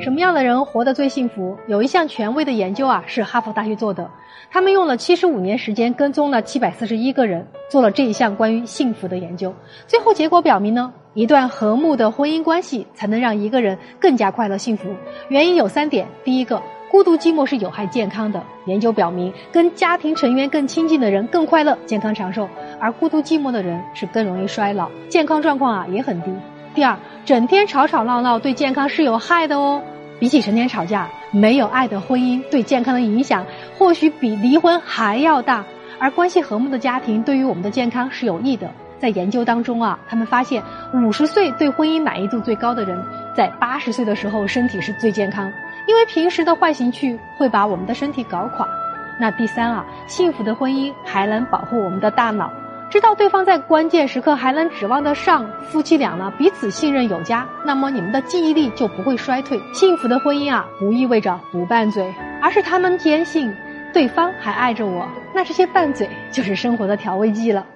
什么样的人活得最幸福？有一项权威的研究啊，是哈佛大学做的，他们用了七十五年时间跟踪了七百四十一个人，做了这一项关于幸福的研究。最后结果表明呢，一段和睦的婚姻关系才能让一个人更加快乐幸福。原因有三点：第一个，孤独寂寞是有害健康的。研究表明，跟家庭成员更亲近的人更快乐、健康长寿，而孤独寂寞的人是更容易衰老，健康状况啊也很低。第二，整天吵吵闹闹对健康是有害的哦。比起成天吵架，没有爱的婚姻对健康的影响或许比离婚还要大。而关系和睦的家庭对于我们的健康是有益的。在研究当中啊，他们发现五十岁对婚姻满意度最高的人，在八十岁的时候身体是最健康，因为平时的坏情绪会把我们的身体搞垮。那第三啊，幸福的婚姻还能保护我们的大脑。知道对方在关键时刻还能指望得上，夫妻俩呢彼此信任有加，那么你们的记忆力就不会衰退。幸福的婚姻啊，不意味着不拌嘴，而是他们坚信对方还爱着我。那这些拌嘴就是生活的调味剂了。